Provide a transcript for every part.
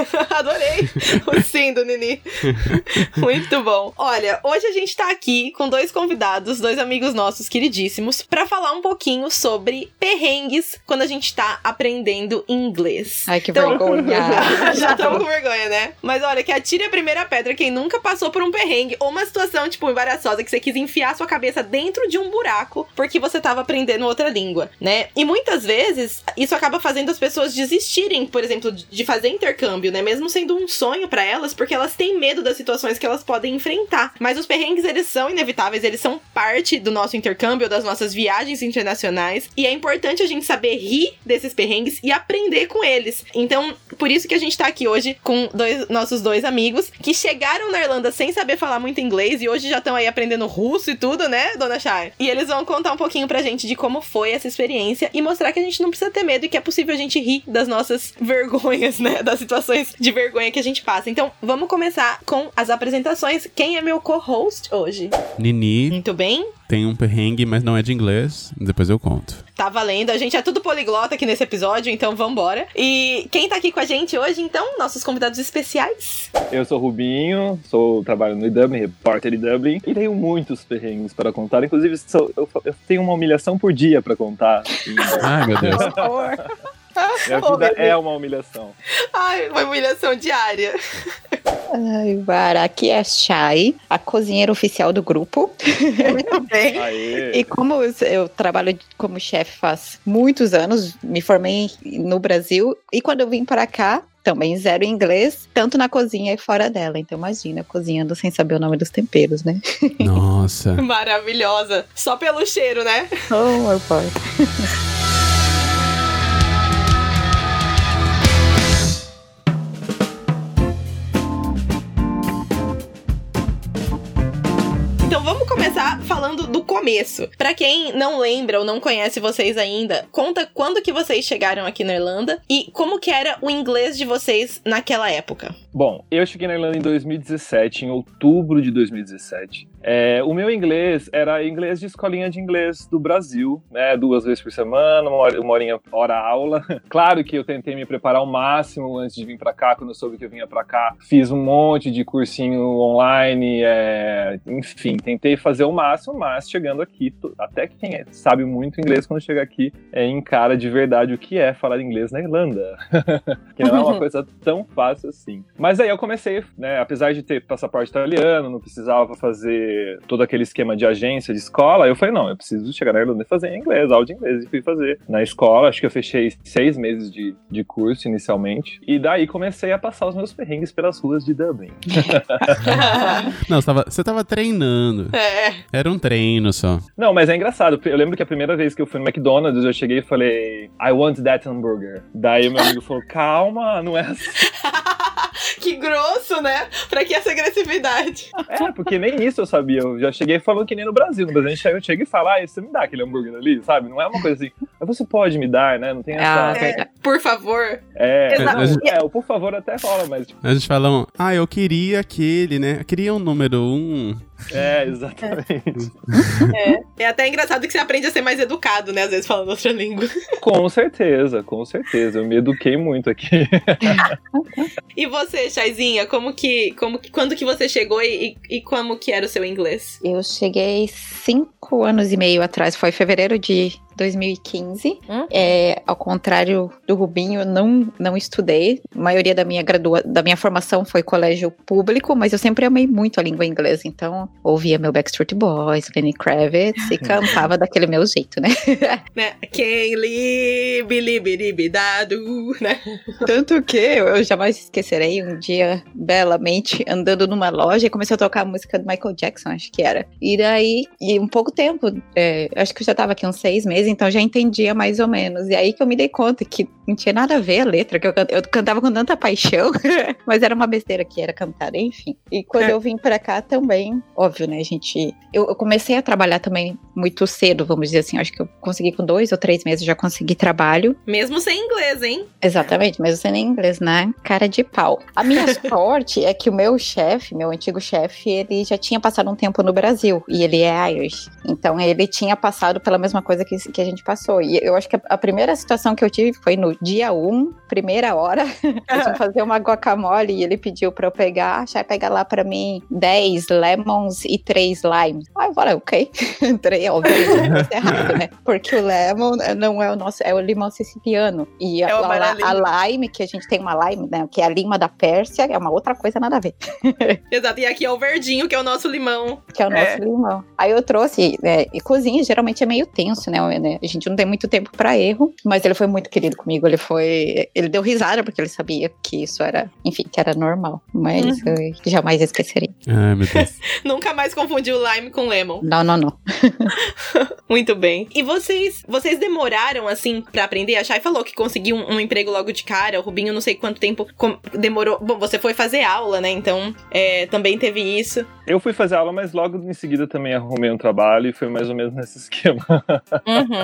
Adorei o sim do Nini. Muito bom. Olha, hoje a gente tá aqui com dois convidados, dois amigos nossos queridíssimos, para falar um pouquinho sobre perrengues quando a gente tá aprendendo inglês. Ai, que então, vergonha. já estamos com vergonha, né? Mas olha, que atire a primeira pedra quem nunca passou por um perrengue ou uma situação, tipo, embaraçosa, que você quis enfiar sua cabeça dentro de um buraco porque você tava aprendendo outra língua, né? E muitas vezes isso acaba fazendo as pessoas desistirem, por exemplo, de fazer intercâmbio, né? Mesmo sendo um sonho para elas, porque elas têm medo das situações que elas podem enfrentar. Mas os perrengues, eles são inevitáveis, eles são parte do nosso intercâmbio, das nossas viagens internacionais. E é importante a gente saber rir desses perrengues e aprender com eles. Então, por isso que a gente tá aqui hoje com dois, nossos dois amigos que chegaram na Irlanda sem saber falar muito inglês e hoje já estão aí aprendendo russo e tudo, né, dona Chay? E eles vão contar um pouquinho pra gente de como foi essa experiência e mostrar que a gente não precisa ter medo e que é possível a gente rir das nossas vergonhas, né? Das situações de vergonha que a gente passa. Então, vamos começar com as apresentações. Quem é meu co-host hoje? Nini. Muito bem. Tem um perrengue, mas não é de inglês. Depois eu conto. Tá valendo. A gente é tudo poliglota aqui nesse episódio, então vambora. E quem tá aqui com a gente hoje, então? Nossos convidados especiais. Eu sou Rubinho, sou trabalho no IDUBLIN, repórter de Dublin, e tenho muitos perrengues para contar. Inclusive, sou, eu, eu, tenho uma humilhação por dia para contar. Ai, meu Deus. Minha vida oh, é uma humilhação. Ai, uma humilhação diária. Ai, Bara, aqui é a Chay, a cozinheira oficial do grupo. Muito bem. Aê. E como eu trabalho como chefe faz muitos anos, me formei no Brasil, e quando eu vim para cá, também zero inglês, tanto na cozinha e fora dela. Então imagina, cozinhando sem saber o nome dos temperos, né? Nossa. Maravilhosa. Só pelo cheiro, né? Oh, meu pai. do começo. Para quem não lembra ou não conhece vocês ainda, conta quando que vocês chegaram aqui na Irlanda e como que era o inglês de vocês naquela época. Bom, eu cheguei na Irlanda em 2017, em outubro de 2017. É, o meu inglês era inglês de escolinha de inglês do Brasil, né? Duas vezes por semana, uma, hora, uma horinha hora aula. claro que eu tentei me preparar ao máximo antes de vir para cá, quando eu soube que eu vinha para cá. Fiz um monte de cursinho online, é, enfim, tentei fazer o máximo, mas chegando aqui, até que quem é, sabe muito inglês quando chega aqui é, encara de verdade o que é falar inglês na Irlanda. que não é uma coisa tão fácil assim. Mas aí eu comecei, né? Apesar de ter passaporte italiano, não precisava fazer todo aquele esquema de agência, de escola, eu falei, não, eu preciso chegar na Irlanda e fazer em inglês, aula de inglês, e fui fazer na escola, acho que eu fechei seis meses de, de curso inicialmente, e daí comecei a passar os meus perrengues pelas ruas de Dublin. não, você tava, você tava treinando. É. Era um treino só. Não, mas é engraçado, eu lembro que a primeira vez que eu fui no McDonald's, eu cheguei e falei, I want that hamburger. Daí meu amigo falou, calma, não é assim. que grosso, né? Pra que essa agressividade? É, porque nem isso eu sabia. Eu já cheguei falando que nem no Brasil. No Brasil a gente chega, e fala, ah, você me dá aquele hambúrguer ali, sabe? Não é uma coisa assim, você pode me dar, né? Não tem essa. Ah, é, por favor. É, é, o por favor até rola, mas. Tipo... A gente fala, ah, eu queria aquele, né? Eu queria um número um. É, exatamente. É. é até engraçado que você aprende a ser mais educado, né? Às vezes falando outra língua. Com certeza, com certeza. Eu me eduquei muito aqui. e você, Chaizinha, como que, como que, quando que você chegou e, e como que era o seu inglês? Eu cheguei cinco anos e meio atrás, foi fevereiro de 2015. Hum? É, ao contrário do Rubinho, eu não, não estudei. A maioria da minha, gradua da minha formação foi colégio público, mas eu sempre amei muito a língua inglesa. Então, ouvia meu Backstreet Boys, Lenny Kravitz e cantava daquele meu jeito, né? né? Quem libe, libe, libe, dado, né? Tanto que eu jamais esquecerei um dia, belamente, andando numa loja e comecei a tocar a música do Michael Jackson, acho que era. E daí, e um pouco tempo, é, acho que eu já tava aqui uns seis meses, então já entendia mais ou menos. E aí que eu me dei conta que não tinha nada a ver a letra, que eu, eu cantava com tanta paixão, mas era uma besteira que era cantada, enfim. E quando é. eu vim pra cá também, óbvio, né, gente. Eu, eu, comecei a trabalhar também muito cedo, vamos dizer assim. Acho que eu consegui com dois ou três meses já consegui trabalho. Mesmo sem inglês, hein? Exatamente, mesmo sem inglês, né? Cara de pau. A minha sorte é que o meu chefe, meu antigo chefe, ele já tinha passado um tempo no Brasil e ele é Irish. Então ele tinha passado pela mesma coisa que, que a gente passou. E eu acho que a, primeira situação que eu tive foi no dia 1, primeira hora. a gente fazer uma guacamole e ele pediu pra eu pegar, achar pegar lá pra mim 10 lemons e 3 limes. Aí eu falei, ok. Entrei, obviamente, errado, né? Porque o lemon não é o nosso, é o limão siciliano. E É a, a, lime, que a gente tem uma lime, né? Que é a lima da Pérsia, é uma outra coisa nada a ver. Exato. E aqui é o verdinho, que é o nosso limão. Que é o nosso É. limão. Aí eu trouxe, né, e cozinha geralmente é meio tenso, né, né? A gente não tem muito tempo pra erro, mas ele foi muito querido comigo. Ele foi. Ele deu risada porque ele sabia que isso era, enfim, que era normal. Mas Uhum. eu jamais esquecerei. Ai, meu Deus. Nunca mais confundiu lime com lemon. Não, não, não. Muito bem. E vocês, vocês demoraram assim pra aprender? A Chay falou que conseguiu um, um emprego logo de cara. O Rubinho não sei quanto tempo com- demorou. Bom, você foi fazer aula, né? Então é, também teve isso. Eu fui fazer aula, mas logo em seguida também arrumei um trabalho e foi mais ou menos nesse esquema. Uhum.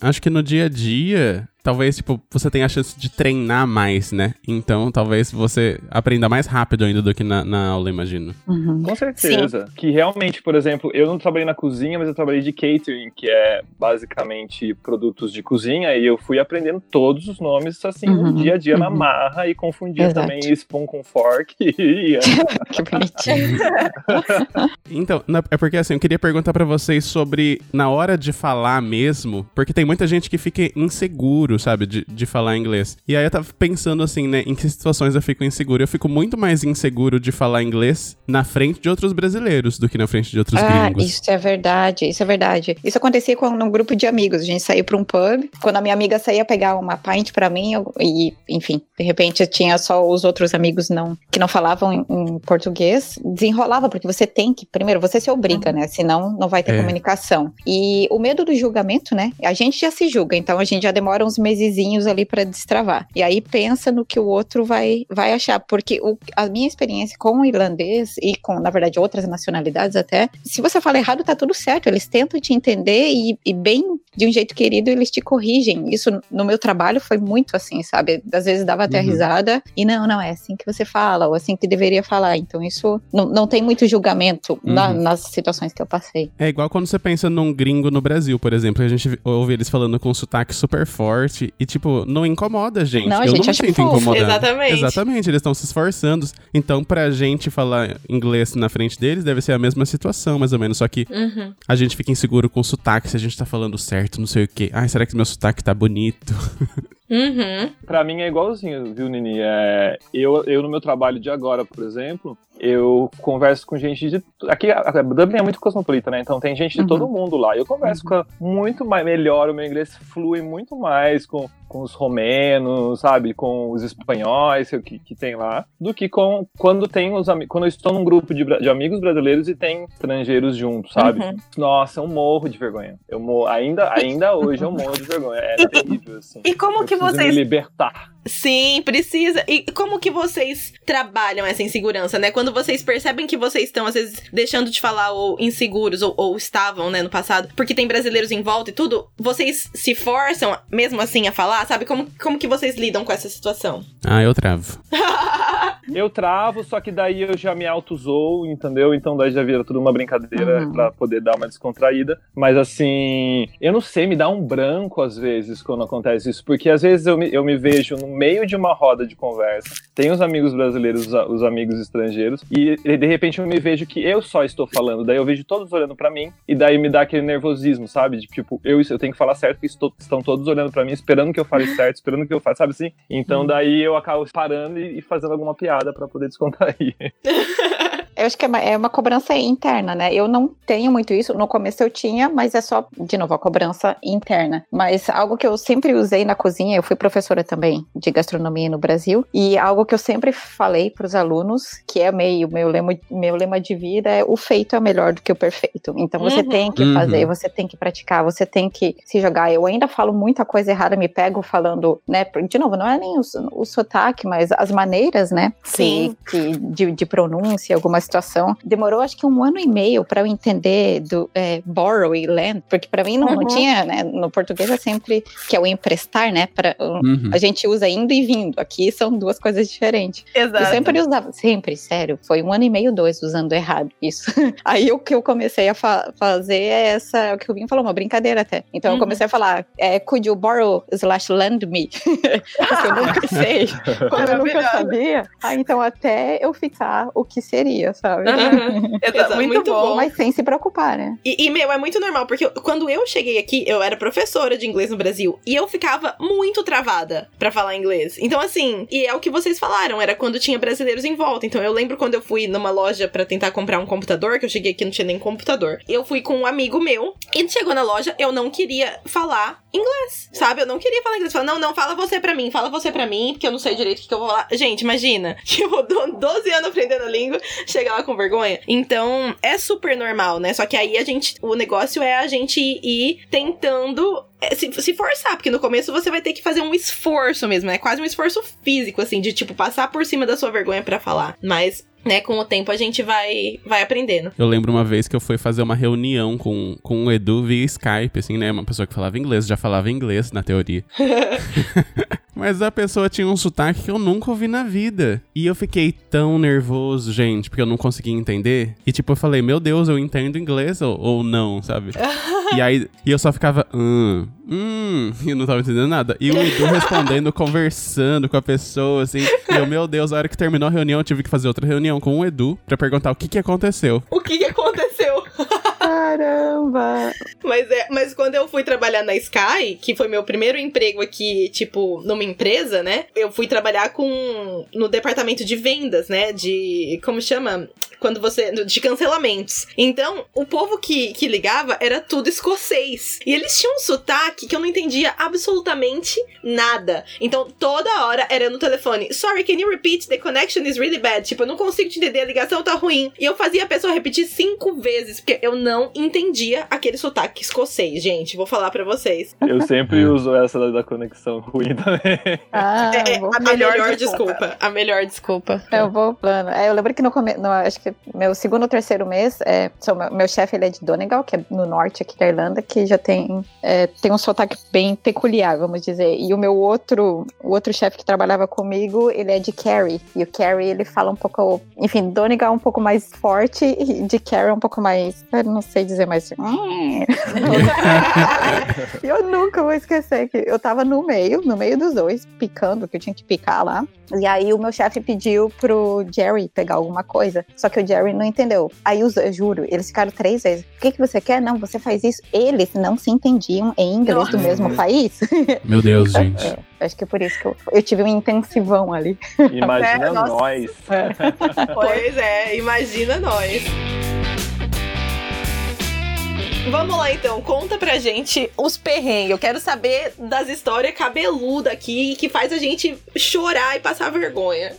Acho que no dia a dia, talvez, tipo, você tenha a chance de treinar mais, né? Então, talvez você aprenda mais rápido ainda do que na, na aula, imagino. Uhum. Com certeza. Que realmente, por exemplo, eu não trabalhei na cozinha, mas eu trabalhei de catering, que é basicamente produtos de cozinha, e eu fui aprendendo todos os nomes, assim, Uhum, dia a dia na uhum. marra, e confundia Exato. também spoon com fork. E. Que bonitinho. Então, na- é porque assim, eu queria perguntar pra vocês sobre na hora de falar mesmo, porque tem muita gente que fica inseguro, sabe, de, de falar inglês. E aí eu tava pensando assim, né, em que situações eu fico inseguro. Eu fico muito mais inseguro de falar inglês na frente de outros brasileiros do que na frente de outros Ah, gringos. isso é verdade, isso é verdade. Isso acontecia com num grupo de amigos. A gente saiu pra um pub. Quando a minha amiga saía pegar uma pint pra mim, eu- e, enfim, de repente tinha só os outros amigos não que não falavam em, em português, desenrolava, porque você tem que, primeiro, você se obriga, né? Senão não vai ter É. comunicação. E o medo do julgamento, né? A gente já se julga, então a gente já demora uns mesezinhos ali pra destravar. E aí pensa no que o outro vai, vai achar, porque o- a minha experiência com o irlandês e com, na verdade, outras nacionalidades até, se você fala errado, tá tudo certo. Eles tentam te entender e, e bem de um jeito querido, eles te corrigem. Isso no meu trabalho foi muito assim, sabe? Às vezes dava até Uhum. risada e não, não, é assim que você fala, ou assim que deveria falar. Então isso não, não tem muito julgamento na- Uhum. nas situações que eu passei. É igual quando você pensa num gringo no Brasil, por exemplo, a gente ouve eles falando com um sotaque super forte e, tipo, não incomoda a gente. Não, a eu gente não me sinto fofo. incomodado. Exatamente. Exatamente, eles estão se esforçando. Então, pra gente falar inglês na frente deles, deve ser a mesma situação, mais ou menos. Só que Uhum. a gente fica inseguro com o sotaque, se a gente tá falando certo, não sei o quê. Ai, será que meu sotaque tá bonito? Uhum. Pra mim é igualzinho, viu, Nini? É, eu, eu, no meu trabalho de agora, por exemplo, eu converso com gente de. Aqui, a a Dublin é muito cosmopolita, né? Então tem gente de Uhum. todo mundo lá. Eu converso com muito mais, melhor, o meu inglês flui muito mais com, com os romenos, sabe? Com os espanhóis que, que tem lá, do que com quando tem os amigos. Quando eu estou num grupo de, de amigos brasileiros e tem estrangeiros juntos, sabe? Uhum. Nossa, eu morro de vergonha. Eu morro, ainda, ainda hoje eu morro de vergonha. É terrível, assim. E como Eu que vocês me libertar. Sim, precisa. E como que vocês trabalham essa insegurança, né? Quando vocês percebem que vocês estão, às vezes, deixando de falar ou inseguros, ou, ou estavam, né, no passado, porque tem brasileiros em volta e tudo, vocês se forçam, mesmo assim, a falar, sabe? Como, como que vocês lidam com essa situação? Ah, eu travo. Eu travo, só que daí eu já me auto-zoo, entendeu? Então daí já vira tudo uma brincadeira Uhum. pra poder dar uma descontraída. Mas assim, eu não sei, me dá um branco às vezes quando acontece isso, porque às vezes eu me, eu me vejo no meio de uma roda de conversa, tem os amigos brasileiros, os, amigos estrangeiros, e de repente eu me vejo que eu só estou falando, daí eu vejo todos olhando pra mim, e daí me dá aquele nervosismo, sabe? De tipo, eu, eu tenho que falar certo, porque estou- estão todos olhando pra mim, esperando que eu fale certo, esperando que eu faça, sabe assim? Então daí eu acabo parando e, e fazendo alguma piada pra poder descontrair. Eu acho que é uma, é uma cobrança interna, né? Eu não tenho muito isso. No começo eu tinha, mas é só, de novo, a cobrança interna. Mas algo que eu sempre usei na cozinha, eu fui professora também de gastronomia no Brasil, e algo que eu sempre falei para os alunos, que é meio meu lema, meu lema de vida, é o feito é melhor do que o perfeito. Então você Uhum. tem que Uhum. fazer, você tem que praticar, você tem que se jogar. Eu ainda falo muita coisa errada, me pego falando, né? De novo, não é nem o, o sotaque, mas as maneiras, né? Sim. que- que- de, de pronúncia, algumas situação. Demorou acho que um ano e meio para eu entender do é, borrow e lend, porque para mim não, uhum. não, tinha, né? No português é sempre que é o emprestar, né? Pra, uhum. A gente usa indo e vindo. Aqui são duas coisas diferentes. Exato. Eu sempre usava, sempre, sério. Foi um ano e meio, dois usando errado isso. Aí o que eu comecei a fa fazer é essa, o que o Vinho falou, uma brincadeira até. Então uhum. eu comecei a falar, é, could you borrow slash lend me? porque eu nunca sei, como eu nunca sabia. Ah, então até eu ficar o que seria, sabe? Uhum. Exato, muito, muito bom. Mas sem se preocupar, né? E, e, meu, é muito normal, porque quando eu cheguei aqui, eu era professora de inglês no Brasil, e eu ficava muito travada para falar inglês. Então, assim, e é o que vocês falaram, era quando tinha brasileiros em volta. Então, eu lembro quando eu fui numa loja para tentar comprar um computador, que eu cheguei aqui não tinha nem computador. Eu fui com um amigo meu, e chegou na loja, eu não queria falar inglês, sabe? Eu não queria falar inglês. Falei, não, não, fala você pra mim, fala você pra mim, porque eu não sei direito o que, que eu vou falar. Gente, imagina, tipo, 12 anos aprendendo a língua, chega lá com vergonha. Então, é super normal, né? Só que aí a gente, o negócio é a gente ir tentando é, se, se, forçar, porque no começo você vai ter que fazer um esforço mesmo, né? Quase um esforço físico, assim, de tipo, passar por cima da sua vergonha para falar. Mas né, com o tempo a gente vai, vai aprendendo. Eu lembro uma vez que eu fui fazer uma reunião com, com o Edu via Skype, assim, né? Uma pessoa que falava inglês, já falava inglês na teoria. Mas a pessoa tinha um sotaque que eu nunca ouvi na vida. E eu fiquei tão nervoso, gente, porque eu não conseguia entender. E tipo, eu falei, meu Deus, eu entendo inglês ou, ou não, sabe? e aí e eu só ficava, hum, hum, e não tava entendendo nada. E o Edu respondendo, conversando com a pessoa, assim. E eu, meu Deus, a hora que terminou a reunião, eu tive que fazer outra reunião com o Edu pra perguntar o que que aconteceu. O que que aconteceu? Caramba! Mas, é, mas quando eu fui trabalhar na Sky, que foi meu primeiro emprego aqui, tipo, numa empresa, né? Eu fui trabalhar com. no departamento de vendas, né? De. Como chama? Quando você. de cancelamentos. Então, o povo que, que ligava era tudo escocês. E eles tinham um sotaque que eu não entendia absolutamente nada. Então, toda hora era no telefone. Sorry, can you repeat? The connection is really bad. Tipo, eu não consigo te entender, a ligação tá ruim. E eu fazia a pessoa repetir cinco vezes, porque eu não entendia aquele sotaque escocês, gente. Vou falar para vocês. Eu sempre uso essa da conexão ruim também. Ah, é, é a melhor, melhor desculpa. desculpa. A melhor desculpa. Eu vou plano. É, eu lembro que no começo, acho que meu segundo ou terceiro mês, é, sou, meu, meu chefe ele é de Donegal, que é no norte aqui da Irlanda, que já tem, é, tem um sotaque bem peculiar, vamos dizer. E o meu outro, o outro chefe que trabalhava comigo, ele é de Kerry. E o Kerry, ele fala um pouco, enfim, Donegal é um pouco mais forte e de Kerry é um pouco mais, eu não sei dizer mais. eu nunca vou esquecer que eu tava no meio, no meio dos dois, picando, que eu tinha que picar lá. E aí o meu chefe pediu pro Jerry pegar alguma coisa. Só que o Jerry não entendeu. Aí eu juro, eles ficaram três vezes. O que, que você quer? Não, você faz isso. Eles não se entendiam em inglês Nossa. do mesmo país. Meu Deus, gente. É, acho que é por isso que eu, eu tive um intensivão ali. Imagina é, nós. É. pois é, imagina nós. Vamos lá então, conta pra gente os perrengues. Eu quero saber das histórias cabeludas aqui que faz a gente chorar e passar vergonha.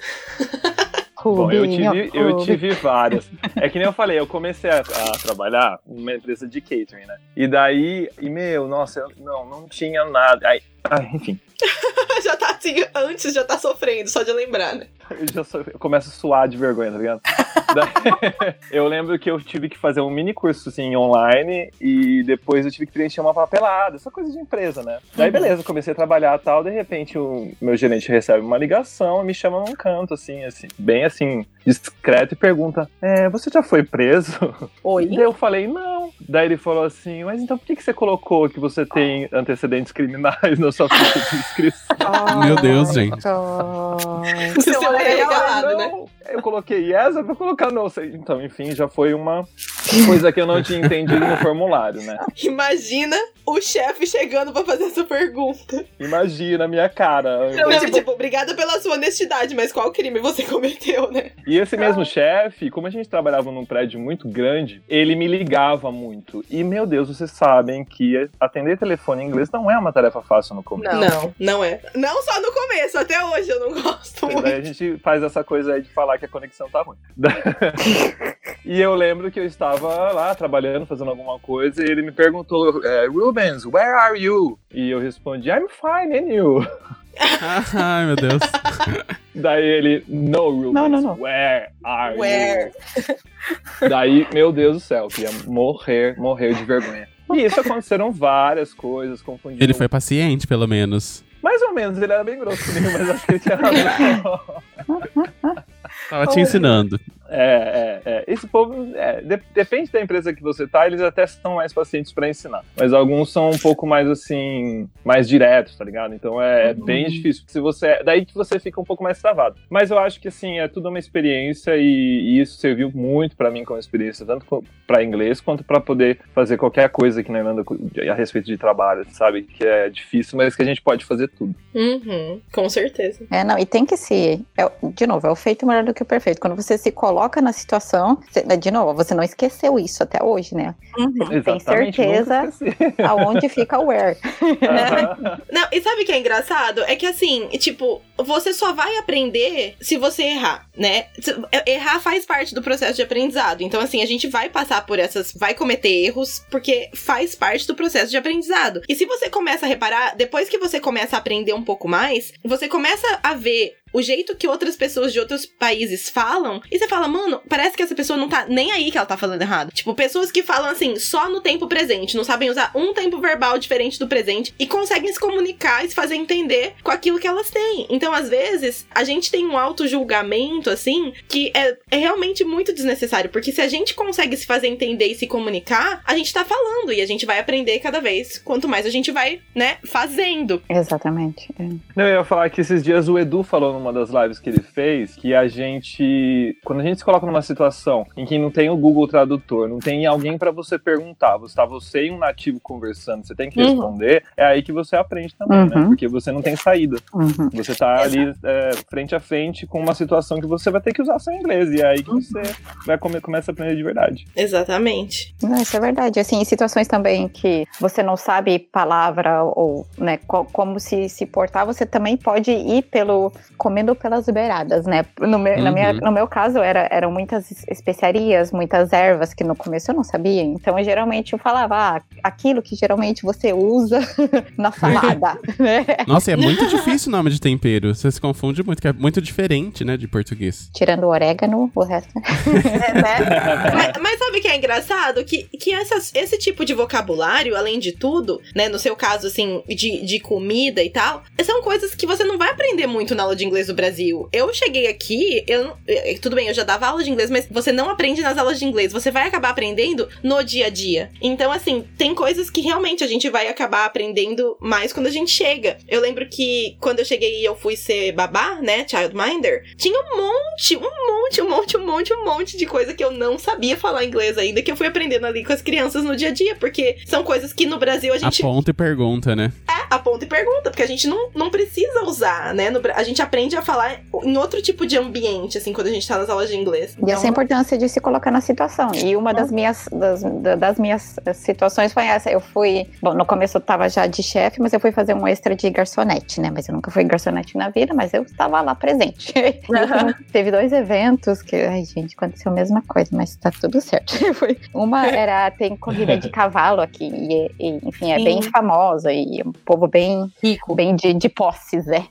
Bom, eu tive, eu tive várias. É que nem eu falei, eu comecei a, a, trabalhar numa empresa de catering, né? E daí, e meu, nossa, eu, não, não tinha nada. Aí, enfim. já tá assim, antes já tá sofrendo, só de lembrar, né? Eu já sou, eu começo a suar de vergonha, tá ligado? eu lembro que eu tive que fazer um mini curso assim online e depois eu tive que preencher uma papelada, essa coisa de empresa, né? Daí uhum. beleza, comecei a trabalhar tal, de repente o meu gerente recebe uma ligação e me chama num canto assim, assim, bem assim, discreto e pergunta: é, você já foi preso? Oi. Daí eu falei, não. Daí ele falou assim, mas então por que, que você colocou que você tem antecedentes criminais na sua ficha de inscrição? Meu Deus, gente. Oh. Seu é regalado, né? Eu coloquei yes, eu vou colocar não. Então, enfim, já foi uma coisa que eu não tinha entendido no formulário, né? Imagina o chefe chegando pra fazer essa pergunta. Imagina a minha cara. Não, tipo, tipo, obrigada pela sua honestidade, mas qual crime você cometeu, né? E esse mesmo chefe, como a gente trabalhava num prédio muito grande, ele me ligava muito. E, meu Deus, vocês sabem que atender telefone em inglês não é uma tarefa fácil no começo. Não, não, não é. Não só no começo, até hoje eu não gosto muito. Daí a gente faz essa coisa aí de falar que a conexão tá ruim. E eu lembro que eu estava lá trabalhando, fazendo alguma coisa, e ele me perguntou, é, Rubens, where are you? E eu respondi, I'm fine, and you? Ai, meu Deus. Daí ele, no, Rubens, Não, não, não. where are Where? you? Daí, meu Deus do céu, eu queria morrer, morrer de vergonha. E isso aconteceram várias coisas, confundindo. Ele foi paciente, pelo menos. Mais ou menos, ele era bem grosso comigo, mas acho que ele tinha razão. Tava te ensinando. É, é, é. Esse povo, é, de- depende da empresa que você tá, eles até são mais pacientes pra ensinar. Mas alguns são um pouco mais assim, mais diretos, tá ligado? Então é, é bem difícil. Se você, daí que você fica um pouco mais travado. Mas eu acho que assim, é tudo uma experiência e, e isso serviu muito pra mim como experiência, tanto pra inglês quanto pra poder fazer qualquer coisa aqui na Irlanda a respeito de trabalho, sabe? Que é difícil, mas que a gente pode fazer tudo. Uhum, com certeza. É, não, e tem que se. é, de novo, é o feito melhor do que o perfeito. Quando você se coloca na situação, você- de novo, você não esqueceu isso até hoje, né? Você tem certeza aonde fica o where. Aham. Não, e sabe o que é engraçado? É que assim, tipo, você só vai aprender se você errar, né? Se- Errar faz parte do processo de aprendizado. Então, assim, a gente vai passar por essas. Vai cometer erros, porque faz parte do processo de aprendizado. E se você começa a reparar, depois que você começa a aprender um pouco mais, você começa a ver. O jeito que outras pessoas de outros países falam, e você fala, mano, parece que essa pessoa não tá nem aí que ela tá falando errado. Tipo, pessoas que falam assim, só no tempo presente, não sabem usar um tempo verbal diferente do presente e conseguem se comunicar e se fazer entender com aquilo que elas têm. Então, às vezes, a gente tem um auto-julgamento, assim, que é, é realmente muito desnecessário, porque se a gente consegue se fazer entender e se comunicar, a gente tá falando e a gente vai aprender cada vez, quanto mais a gente vai, né, fazendo. Exatamente. é. Não, eu ia falar que esses dias o Edu falou numa das lives que ele fez que a gente, quando a gente se coloca numa situação em que não tem o Google Tradutor, não tem alguém pra você perguntar, você tá você e um nativo conversando, você tem que Uhum. responder, é aí que você aprende também, né? Uhum. Porque você não tem saída. Uhum. Você tá ali é, frente a frente com uma situação que você vai ter que usar seu inglês, e é aí que você vai come, começa a aprender de verdade. Exatamente. Não, isso é verdade. Assim, em situações também que você não sabe palavra ou né, co- como se, se portar, você também pode ir pelo comendo pelas beiradas, né? No meu, na minha- Uhum. no meu caso, era, eram muitas es- especiarias, muitas ervas que no começo eu não sabia. Então, eu, geralmente eu falava ah, aquilo que geralmente você usa na salada, né? Nossa, é muito difícil o nome de tempero. Você se confunde muito, que é muito diferente, né, de português. Tirando o orégano, o resto. É, né? mas, mas sabe o que é engraçado? Que, que essas, esse tipo de vocabulário, além de tudo, né? No seu caso, assim, de, de comida e tal, são coisas que você não vai aprender muito na aula de inglês do Brasil. Eu cheguei aqui, eu tudo bem, eu já dava aula de inglês, mas você não aprende nas aulas de inglês. Você vai acabar aprendendo no dia a dia. Então, assim, tem coisas que realmente a gente vai acabar aprendendo mais quando a gente chega. Eu lembro que quando eu cheguei e eu fui ser babá, né? Childminder, tinha um monte, um monte, um monte, um monte, um monte de coisa que eu não sabia falar inglês ainda, que eu fui aprendendo ali com as crianças no dia a dia, porque são coisas que no Brasil a gente Aponta e pergunta, né? é, aponta e pergunta, porque a gente não, não precisa usar, né? No a gente aprende a falar em outro tipo de ambiente, assim, quando a gente tá nas aulas de inglês. E essa é a importância de se colocar na situação. E uma das minhas, das, da- das minhas eh, situações foi essa. Eu fui. Bom, no começo eu tava já de chefe, mas eu fui fazer um extra de garçonete, né? Mas eu nunca fui garçonete na vida, mas eu estava lá presente. Num- teve dois eventos que. Ai, gente, aconteceu a mesma coisa, mas tá tudo certo. Foi- Uma era. Tem corrida de cavalo aqui, e, e, enfim, é Sim. bem famosa, e é um povo bem rico. bem de, de posses, é.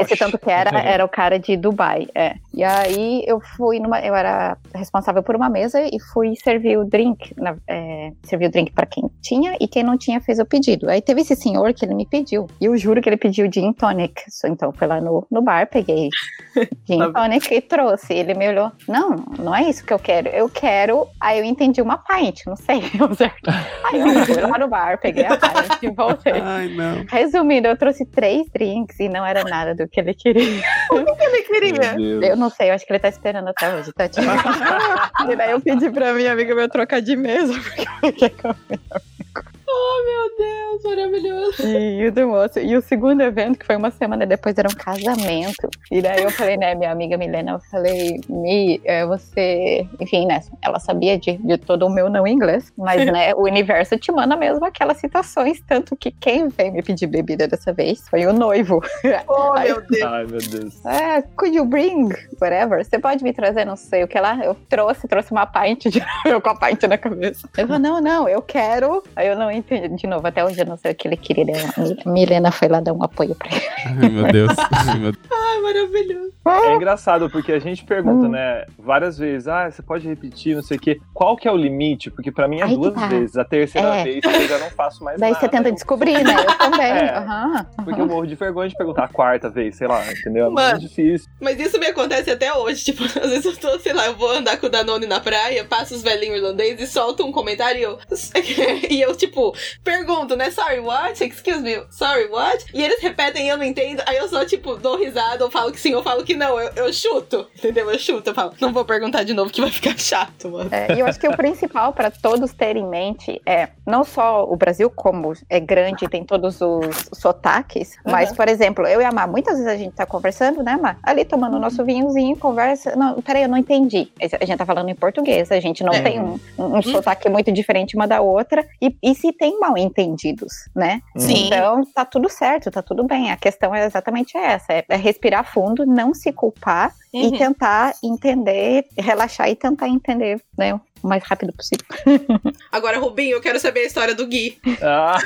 Esse tanto que era, era o cara de Dubai, é. E aí eu fui numa, eu era responsável por uma mesa e fui servir o drink, na, é, servir o drink para quem tinha e quem não tinha fez o pedido. Aí teve esse senhor que ele me pediu, e eu juro que ele pediu gin tonic. Então fui lá no, no bar, peguei gin tonic e trouxe. Ele me olhou, não, não é isso que eu quero, eu quero, aí eu entendi uma pint, não sei, certo. Aí eu fui lá no bar, peguei a pint e voltei. Ai, não. Resumindo, eu trouxe três drinks e não era nada do que ele queria. ele queria. Meu Deus. Eu não sei, eu acho que ele tá esperando até hoje, tá? Tipo, e daí eu pedi pra minha amiga meu trocar de mesa, porque eu queria comer. Oh, meu Deus, maravilhoso. E o do moço. E o segundo evento, que foi uma semana depois, era um casamento. E daí eu falei, né, minha amiga Milena, eu falei, Mi, é, você. Enfim, né? Ela sabia de, de todo o meu não inglês, mas, né, o universo te manda mesmo aquelas citações. Tanto que quem veio me pedir bebida dessa vez foi o noivo. Oh, Aí- meu Deus. Ai, meu Deus. É, could you bring whatever? Você pode me trazer, não sei o que lá? Eu trouxe, trouxe uma pint de eu com a pint na cabeça. Eu falei, não, não, eu quero. Aí eu não entendi. De novo, até hoje eu não sei o que ele queria. A Milena foi lá dar um apoio pra ele. Ai, meu Deus. Ai, maravilhoso. É engraçado, porque a gente pergunta, né, várias vezes, ah, você pode repetir, não sei o quê. Qual que é o limite? Porque pra mim é Aí duas tá. vezes. A terceira É. vez eu já não faço mais Daí nada. você tenta descobrir, né? Eu também. É. Aham. Porque eu morro de vergonha de perguntar a quarta vez, sei lá, entendeu? É Mano. muito difícil. Mas isso me acontece até hoje. Tipo, às vezes eu tô, sei lá, eu vou andar com o Danone na praia, passo os velhinhos irlandeses e solto um comentário e eu. e eu, tipo, pergunto, né? Sorry, what? Excuse me, sorry, what? E eles repetem e eu não entendo. Aí eu só, tipo, dou risada, ou falo que sim, ou falo que não. Eu, eu chuto, entendeu? Eu chuto, eu falo, não vou perguntar de novo que vai ficar chato, mano. É, e eu acho que o principal para todos terem em mente é não só o Brasil, como é grande e tem todos os sotaques, mas, Uhum. por exemplo, eu e a Mar, muitas vezes a gente tá conversando, né, Mar? Ali tomando o nosso vinhozinho, conversa. Não, peraí, eu não entendi. A gente tá falando em português, a gente não É. tem um, um, um sotaque muito diferente uma da outra. E, e se tem mal entendidos, né? Sim. Então tá tudo certo, tá tudo bem. A questão é exatamente essa: é, é respirar fundo, não se culpar Uhum. e tentar entender, relaxar e tentar entender, né? O mais rápido possível. Agora, Rubinho, eu quero saber a história do Gui. Ah,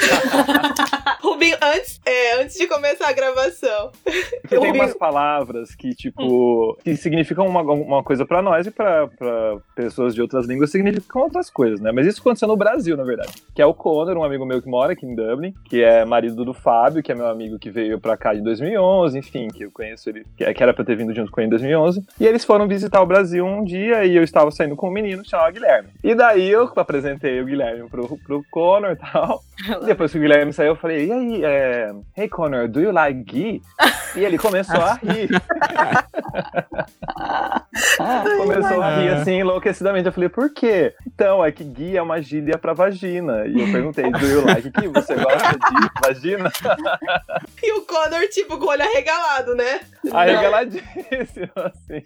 Rubinho, antes, é, antes de começar a gravação. porque tem umas palavras que, tipo, que significam uma, uma coisa pra nós e pra, pra pessoas de outras línguas significam outras coisas, né? Mas isso aconteceu no Brasil, na verdade. Que é o Conor, um amigo meu que mora aqui em Dublin, que é marido do Fábio, que é meu amigo que veio pra cá de 2011, enfim, que eu conheço ele, que que era pra ter vindo junto com ele em 2011. E eles foram visitar o Brasil um dia e eu estava saindo com um menino que chamava Guilherme. E daí eu apresentei o Guilherme pro, pro Conor e tal. Depois que o Guilherme saiu, eu falei, e aí, é... Hey Connor, do you like Gui? E ele começou a rir. começou a rir assim, enlouquecidamente. Eu falei, por quê? Então, é que Gui é uma gíria pra vagina. E eu perguntei, do you like Gui? Você gosta de vagina? E o Connor, tipo, com o olho arregalado, né? Arregaladíssimo, assim.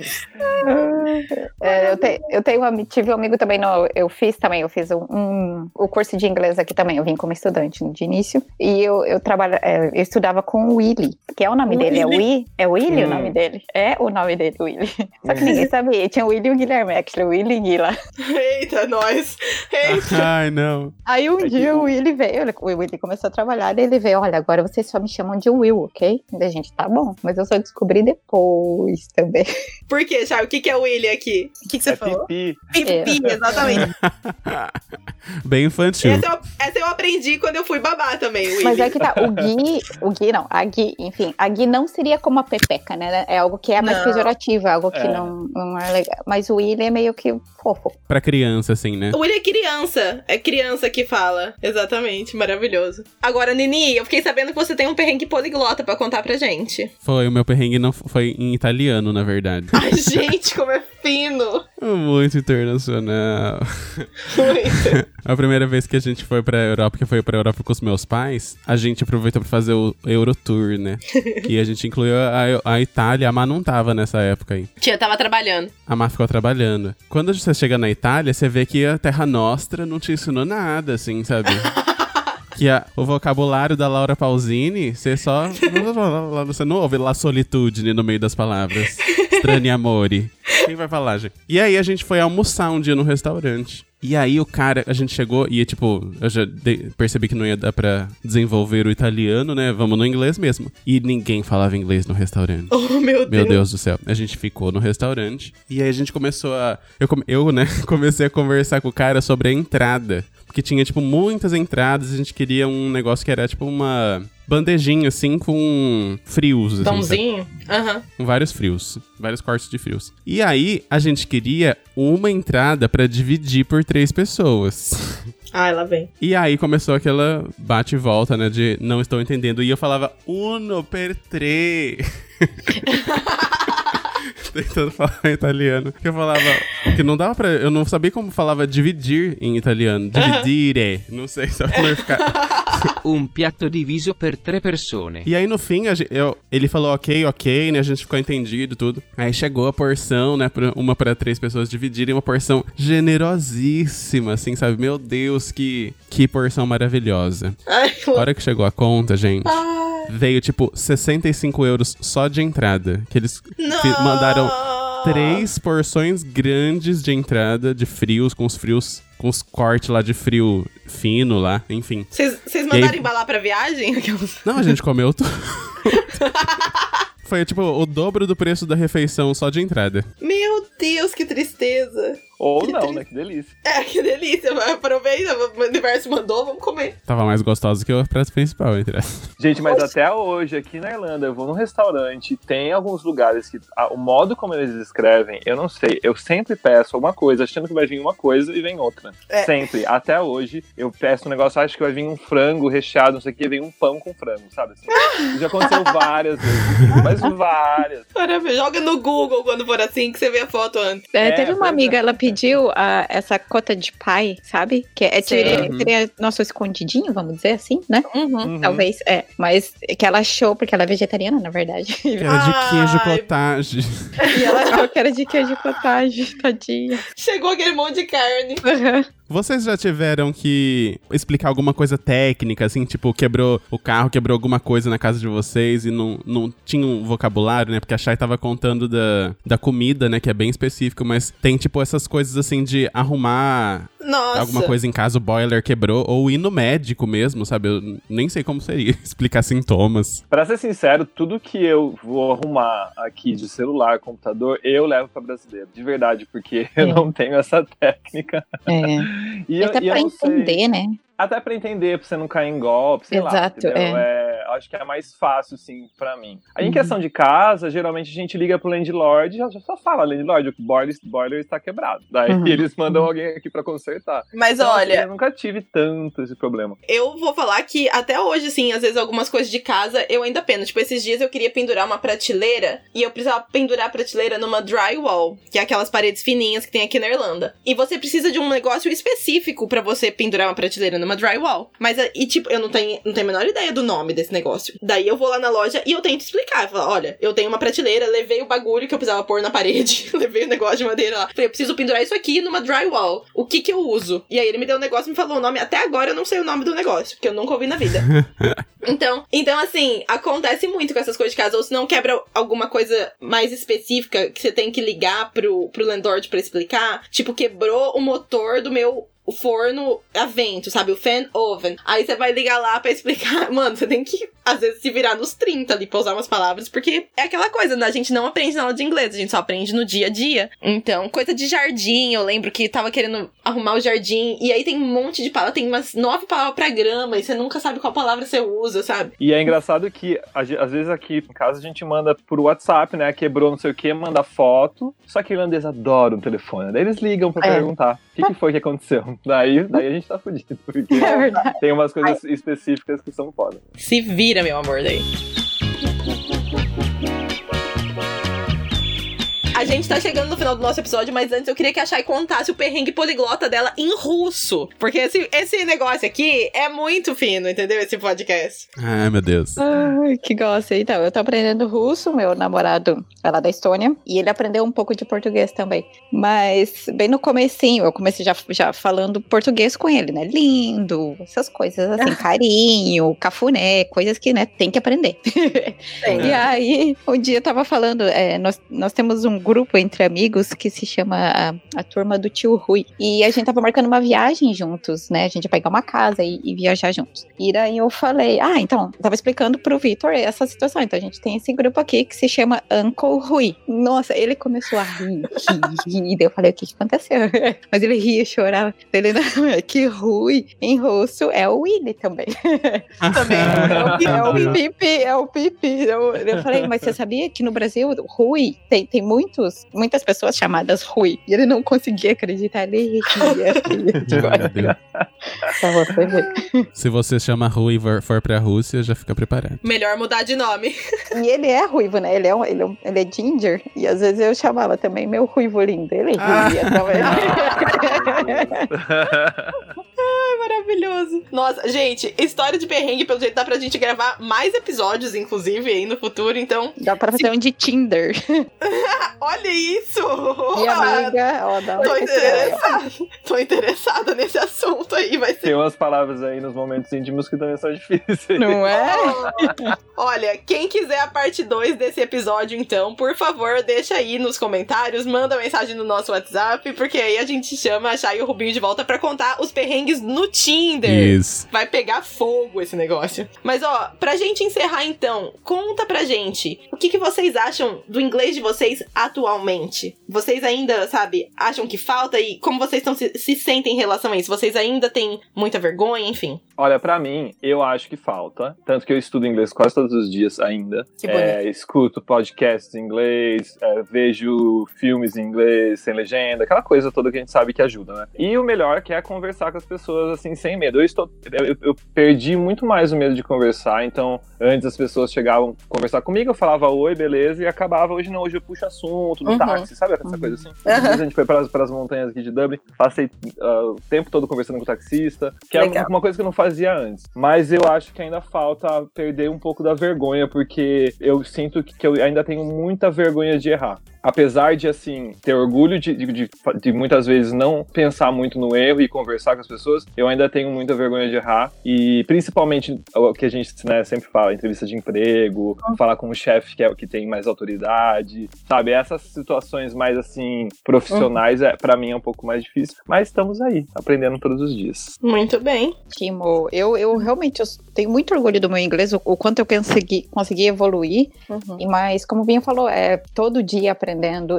É, eu, te- eu tenho tive um amigo também, no, eu fiz também, eu fiz um, um- o curso de inglês aqui também, eu vim como estudante de início, e eu, eu, trabalha, é, eu estudava com o Willy, que é o nome dele, é Willy? Willy, é Willy o Hum. nome dele, é o nome dele, Willy. Só que ninguém sabia, tinha o Willy e o Guilherme, actually, o Willy e Guila. Eita, nós. Eita. Ai, não. Aí um É dia o- o Willy veio, ele- o Willy começou a trabalhar, daí ele veio, olha, agora vocês só me chamam de Will, ok? Daí a gente, tá bom, mas eu só descobri depois também. Por quê, Charles? O que, que é Willy aqui? O que, que você É falou? pipi. Pipi, exatamente. Bem infantil. Essa eu, essa eu aprendi quando eu fui babá também, Willy. Mas é que tá, o Gui, o Gui não, a Gui, enfim, a Gui não seria como a Pepeca, né? É algo que é mais Não. pejorativo, é algo que É. não, não é legal. Mas o Willy é meio que fofo. Pra criança, assim, né? O Willy é criança. É criança que fala. Exatamente. Maravilhoso. Agora, Nini, eu fiquei sabendo que você tem um perrengue poliglota pra contar pra gente. Foi, o meu perrengue não foi em italiano, na verdade. Ai, gente, como é fino. Muito internacional. Muito. A primeira vez que a gente foi pra Europa, que foi pra Europa com os meus pais, a gente aproveitou pra fazer o Eurotour, né? e a gente incluiu a, a Itália, a Má não tava nessa época aí. Tia, tava trabalhando. A Má ficou trabalhando. Quando você chega na Itália, você vê que a Terra Nostra não te ensinou nada, assim, sabe? que a- o vocabulário da Laura Pausini, você só. Você não ouve lá solitude no meio das palavras. Strani amore. Quem vai falar, gente? E aí a gente foi almoçar um dia no restaurante. E aí o cara, a gente chegou e, tipo, eu já dei- percebi que não ia dar pra desenvolver o italiano, né? Vamos no inglês mesmo. E ninguém falava inglês no restaurante. Oh, meu Deus. Meu Deus do céu. A gente ficou no restaurante e aí a gente começou a. Eu, eu né, comecei a conversar com o cara sobre a entrada. Porque tinha, tipo, muitas entradas e a gente queria um negócio que era, tipo, uma bandejinha, assim, com frios. Assim? Pãozinho? Aham. Com vários frios. Vários cortes de frios. E aí, a gente queria uma entrada pra dividir por três pessoas. Ai, lá vem. E aí começou aquela bate e volta, né? De não estou entendendo. E eu falava uno per tre. tentando falar italiano. Que eu falava que não dava pra. Eu não sabia como falava dividir em italiano. Dividire. Não sei se vai ficar. Un piatto diviso per tre persone. E aí no fim, a gen- eu- ele falou ok, ok, né? A gente ficou entendido e tudo. Aí chegou a porção, né? Pra, uma pra três pessoas dividirem, uma porção generosíssima, assim, sabe? Meu Deus, que, que porção maravilhosa. Ai, A hora que chegou a conta, gente, Ai, veio tipo 65 euros só de entrada. Que eles não. mandaram três porções grandes de entrada, de frios, com os frios, com os cortes lá de frio fino lá, enfim. Vocês E aí- mandaram embalar pra viagem? Não, a gente comeu tudo. Foi tipo o dobro do preço da refeição só de entrada. Meu Deus, que tristeza. Ou não, né? Que delícia. É, que delícia. Aproveita, o universo mandou, vamos comer. Tava mais gostoso que o prato principal, entre as- Gente, mas até hoje, aqui na Irlanda, eu vou num restaurante, tem alguns lugares que ah, o modo como eles escrevem, eu não sei. Eu sempre peço uma coisa, achando que vai vir uma coisa e vem outra. É. Sempre. Até hoje, eu peço um negócio, acho que vai vir um frango recheado, não sei o que, vem um pão com frango, sabe? Assim, já aconteceu várias vezes, mas várias. Maravilha. Joga no Google quando for assim, que você vê a foto antes. É, É, teve uma pois amiga, é. ela pediu a- essa cota de pai, sabe? Que é, seria, Uhum. seria nosso escondidinho, vamos dizer assim, né? Uhum. Uhum. Talvez, é. Mas que ela achou, porque ela é vegetariana, na verdade. Era de queijo cottage. e ela achou que era de queijo cottage, tadinha. Chegou aquele monte de carne. Vocês já tiveram que explicar alguma coisa técnica, assim, tipo, quebrou o carro, quebrou alguma coisa na casa de vocês e não, não tinha um vocabulário, né? Porque a Chay tava contando da, da comida, né? Que é bem específico, mas tem, tipo, essas coisas, assim, de arrumar Nossa. alguma coisa em casa, o boiler quebrou, ou ir no médico mesmo, sabe? Eu nem sei como seria explicar sintomas. Pra ser sincero, tudo que eu vou arrumar aqui de celular, computador, eu levo pra brasileiro. De verdade, porque eu É. não tenho essa técnica. É. E Até eu, e eu pra não sei- entender, né? Até pra entender, pra você não cair em golpe, sei lá. Exato, entendeu? é. É, acho que é mais fácil, sim, pra mim. Aí, em Uhum. questão de casa, geralmente a gente liga pro landlord e já, já só fala, landlord, o boiler, boiler está quebrado. Daí Uhum. eles mandam alguém aqui pra consertar. Mas Então, assim, olha, eu nunca tive tanto esse problema. eu vou falar que até hoje, assim, às vezes algumas coisas de casa eu ainda peno. Tipo, esses dias eu queria pendurar uma prateleira e eu precisava pendurar a prateleira numa drywall, que é aquelas paredes fininhas que tem aqui na Irlanda. E você precisa de um negócio específico pra você pendurar uma prateleira numa drywall. Mas, e tipo, eu não tenho, não tenho a menor ideia do nome desse negócio. Daí eu vou lá na loja e eu tento explicar. Falo, olha, eu tenho uma prateleira, levei o bagulho que eu precisava pôr na parede, levei o negócio de madeira lá. Falei, eu preciso pendurar isso aqui numa drywall. O que que eu uso? E aí ele me deu um negócio e me falou o nome. Até agora eu não sei o nome do negócio, porque eu nunca ouvi na vida. Então, então assim, acontece muito com essas coisas de casa. Ou se não quebra alguma coisa mais específica que você tem que ligar pro, pro landlord pra explicar. Tipo, quebrou o motor do meu o forno a vento, sabe? O fan oven. Aí você vai ligar lá pra explicar. Mano, você tem que, às vezes, se virar nos 30 ali pra usar umas palavras, porque é aquela coisa, né? A gente não aprende na aula de inglês, a gente só aprende no dia a dia. Então, coisa de jardim, eu lembro que tava querendo arrumar o jardim, e aí tem um monte de palavras, tem umas nove palavras pra grama, e você nunca sabe qual palavra você usa, sabe? E é engraçado que, às vezes, aqui em casa a gente manda por WhatsApp, né? Quebrou não sei o que, manda foto. Só que irlandês adora um telefone. Daí eles ligam pra É. perguntar o que, que foi que aconteceu. Daí, daí a gente tá fudido, porque É verdade. tem umas coisas específicas que são foda. Se vira, meu amor, daí. A gente tá chegando no final do nosso episódio, mas antes eu queria que a Chay contasse o perrengue poliglota dela em russo. Porque esse, esse negócio aqui é muito fino, entendeu? Esse podcast. Ai, meu Deus. Ai, que gosta. Então, eu tô aprendendo russo, meu namorado é lá da Estônia, e ele aprendeu um pouco de português também. Mas bem no comecinho, eu comecei já, já falando português com ele, né? Lindo, essas coisas assim, carinho, cafuné, coisas que, né, tem que aprender. E aí, um dia eu tava falando, é, nós, nós temos um grupo entre amigos que se chama a, a Turma do Tio Rui. E a gente tava marcando uma viagem juntos, né? A gente ia pegar uma casa e, e viajar juntos. E daí eu falei, ah, então, tava explicando pro Vitor essa situação. Então a gente tem esse grupo aqui que se chama Uncle Rui. Nossa, ele começou a rir, rir, rir. Daí eu falei, o que, que aconteceu? Mas ele ria, chorava. Ele, não, é que Rui em russo é o Willy também. Também. É o pipi, é o pipi. Eu, eu falei, mas você sabia que no Brasil, Rui tem, tem muito muitos, muitas pessoas chamadas Rui. E ele não conseguia acreditar nele. Você ver. Se você chama Rui e for- pra Rússia, já fica preparado. Melhor mudar de nome. E ele é ruivo, né? Ele é, um- ele, é um- ele é ginger. E às vezes eu chamava também meu ruivo lindo. Ele ria também. Maravilhoso. Nossa, gente, história de perrengue, pelo jeito, dá pra gente gravar mais episódios, inclusive, aí no futuro. Então, Dá pra fazer um de Tinder. olha isso! Minha amiga, ó, dá Tô interessada. Tô interessada nesse assunto aí, vai ser. Tem umas palavras aí nos momentos íntimos que também são difíceis. Não é? Olha, quem quiser a parte 2 desse episódio, então, por favor, deixa aí nos comentários, manda mensagem no nosso WhatsApp, porque aí a gente chama a Chay e o Rubinho de volta pra contar os perrengues no Tinder. Isso. Vai pegar fogo esse negócio. Mas ó, pra gente encerrar então, conta pra gente o que, que vocês acham do inglês de vocês atualmente. Vocês ainda, sabe, acham que falta e como vocês estão se, se sentem em relação a isso? Vocês ainda têm muita vergonha, enfim. Olha, pra mim, eu acho que falta. Tanto que eu estudo inglês quase todos os dias ainda. Que bonito. É, escuto podcasts em inglês, é, vejo filmes em inglês sem legenda, aquela coisa toda que a gente sabe que ajuda, né? E o melhor que é conversar com as pessoas assim, sem medo. Eu, estou, eu, eu perdi muito mais o medo de conversar, então antes as pessoas chegavam conversar comigo, eu falava oi, beleza, e acabava. Hoje não, hoje eu puxo assunto no Uhum. táxi, sabe essa coisa assim? Vezes a gente foi para as montanhas aqui de Dublin, passei ah, o tempo todo conversando com o taxista, que é Legal. uma coisa que eu não fazia antes. Mas eu acho que ainda falta perder um pouco da vergonha, porque eu sinto que, que eu ainda tenho muita vergonha de errar. Apesar de, assim, ter orgulho de, de, de- de muitas vezes não pensar muito no erro e conversar com as pessoas, eu ainda tenho muita vergonha de errar. E principalmente o que a gente né, sempre fala, entrevista de emprego, falar com o chefe que, é, que tem mais autoridade, sabe? Essas situações mais, assim, profissionais, é, para mim é um pouco mais difícil. Mas estamos aí, aprendendo todos os dias. Muito bem. Timo, eu, eu realmente eu tenho muito orgulho do meu inglês, o, o quanto eu consegui, consegui evoluir. E Mas, como o Vinho falou, é todo dia aprendendo.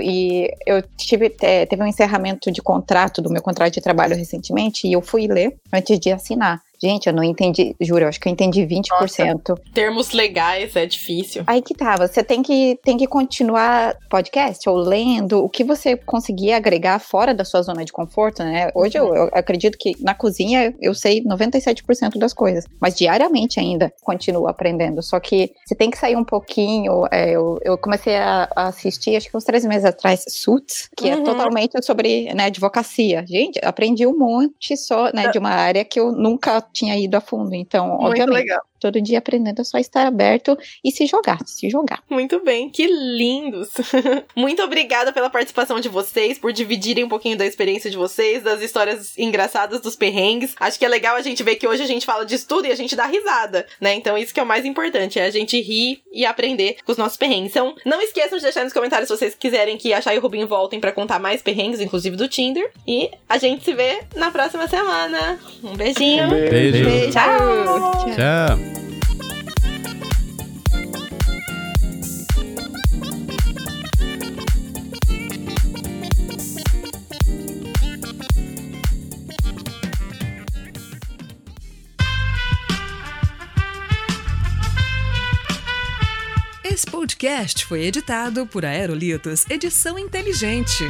E eu tive, é, teve um encerramento de contrato, do meu contrato de trabalho recentemente, e eu fui ler antes de assinar. Gente, eu não entendi, juro, eu acho que eu entendi 20%. Termos legais é difícil. Aí que tá, você tem que, tem que continuar podcast ou lendo, o que você conseguir agregar fora da sua zona de conforto, né? Hoje eu, eu acredito que na cozinha eu sei 97% das coisas, mas diariamente ainda continuo aprendendo. Só que você tem que sair um pouquinho. é, eu, eu comecei a, a assistir, acho que uns três meses atrás, Suits, que Uhum. é totalmente sobre né, advocacia. Gente, aprendi um monte só né, de uma área que eu nunca tinha ido a fundo. Então, Muito obviamente legal. todo dia aprendendo é só estar aberto e se jogar, se jogar. Muito bem, que lindos! Muito obrigada pela participação de vocês, por dividirem um pouquinho da experiência de vocês, das histórias engraçadas dos perrengues. Acho que é legal a gente ver que hoje a gente fala de estudo e a gente dá risada, né? Então isso que é o mais importante, é a gente rir e aprender com os nossos perrengues. Então não esqueçam de deixar nos comentários se vocês quiserem que a Chay e o Rubinho voltem pra contar mais perrengues, inclusive do Tinder. E a gente se vê na próxima semana. Um beijinho. Beijo. Tchau. Tchau. Esse podcast foi editado por Aerolitos Edição Inteligente.